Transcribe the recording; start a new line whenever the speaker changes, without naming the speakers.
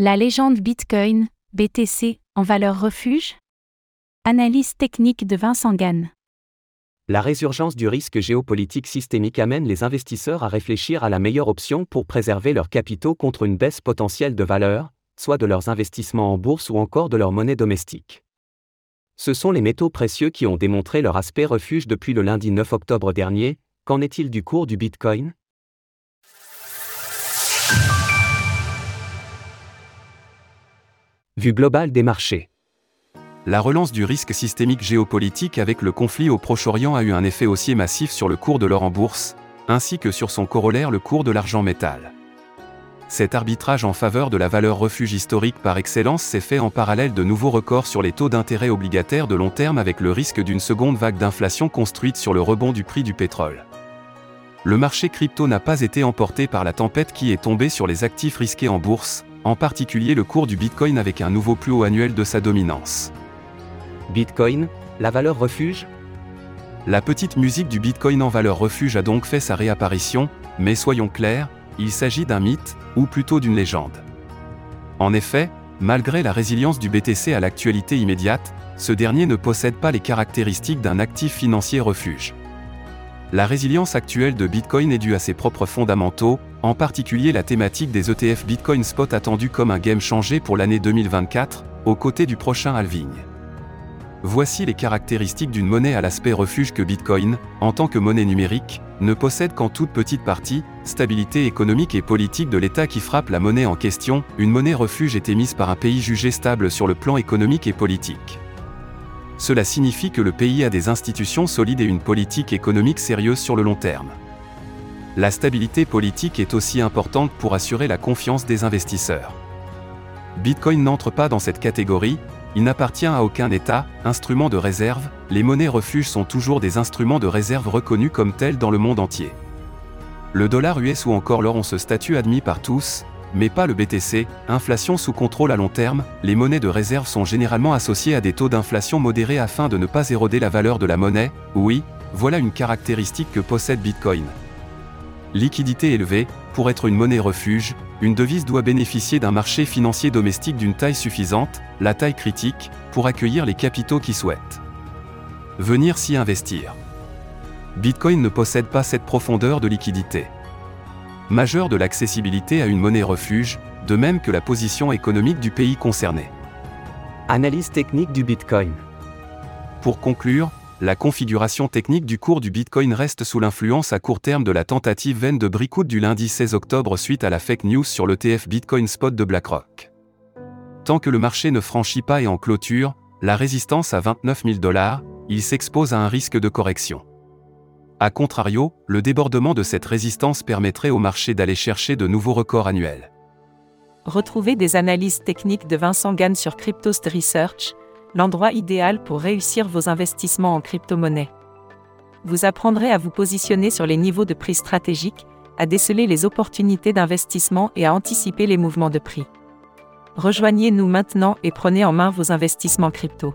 La légende Bitcoin, BTC, en valeur refuge? Analyse technique de Vincent Gann.
La résurgence du risque géopolitique systémique amène les investisseurs à réfléchir à la meilleure option pour préserver leurs capitaux contre une baisse potentielle de valeur, soit de leurs investissements en bourse ou encore de leur monnaie domestique. Ce sont les métaux précieux qui ont démontré leur aspect refuge depuis le lundi 9 octobre dernier. Qu'en est-il du cours du Bitcoin? Vue globale des marchés.
La relance du risque systémique géopolitique avec le conflit au Proche-Orient a eu un effet haussier massif sur le cours de l'or en bourse, ainsi que sur son corollaire le cours de l'argent métal. Cet arbitrage en faveur de la valeur refuge historique par excellence s'est fait en parallèle de nouveaux records sur les taux d'intérêt obligataires de long terme avec le risque d'une seconde vague d'inflation construite sur le rebond du prix du pétrole. Le marché crypto n'a pas été emporté par la tempête qui est tombée sur les actifs risqués en bourse, en particulier le cours du Bitcoin avec un nouveau plus haut annuel de sa dominance.
Bitcoin, la valeur refuge?
La petite musique du Bitcoin en valeur refuge a donc fait sa réapparition, mais soyons clairs, il s'agit d'un mythe, ou plutôt d'une légende. En effet, malgré la résilience du BTC à l'actualité immédiate, ce dernier ne possède pas les caractéristiques d'un actif financier refuge. La résilience actuelle de Bitcoin est due à ses propres fondamentaux, en particulier la thématique des ETF Bitcoin Spot attendue comme un game changé pour l'année 2024, aux côtés du prochain halving. Voici les caractéristiques d'une monnaie à l'aspect refuge que Bitcoin, en tant que monnaie numérique, ne possède qu'en toute petite partie, stabilité économique et politique de l'État qui frappe la monnaie en question, une monnaie refuge est émise par un pays jugé stable sur le plan économique et politique. Cela signifie que le pays a des institutions solides et une politique économique sérieuse sur le long terme. La stabilité politique est aussi importante pour assurer la confiance des investisseurs. Bitcoin n'entre pas dans cette catégorie, il n'appartient à aucun État, instrument de réserve, les monnaies refuges sont toujours des instruments de réserve reconnus comme tels dans le monde entier. Le dollar US ou encore l'or ont ce statut admis par tous, mais pas le BTC, inflation sous contrôle à long terme, les monnaies de réserve sont généralement associées à des taux d'inflation modérés afin de ne pas éroder la valeur de la monnaie, oui, voilà une caractéristique que possède Bitcoin. Liquidité élevée, pour être une monnaie refuge, une devise doit bénéficier d'un marché financier domestique d'une taille suffisante, la taille critique, pour accueillir les capitaux qui souhaitent venir s'y investir. Bitcoin ne possède pas cette profondeur de liquidité majeure de l'accessibilité à une monnaie refuge, de même que la position économique du pays concerné.
Analyse technique du Bitcoin.
Pour conclure, la configuration technique du cours du Bitcoin reste sous l'influence à court terme de la tentative vaine de Bricout du lundi 16 octobre suite à la fake news sur l'ETF Bitcoin Spot de BlackRock. Tant que le marché ne franchit pas et en clôture, la résistance à 29 000 dollars, il s'expose à un risque de correction. A contrario, le débordement de cette résistance permettrait au marché d'aller chercher de nouveaux records annuels.
Retrouvez des analyses techniques de Vincent Gann sur Cryptost Research, l'endroit idéal pour réussir vos investissements en crypto-monnaie. Vous apprendrez à vous positionner sur les niveaux de prix stratégiques, à déceler les opportunités d'investissement et à anticiper les mouvements de prix. Rejoignez-nous maintenant et prenez en main vos investissements crypto.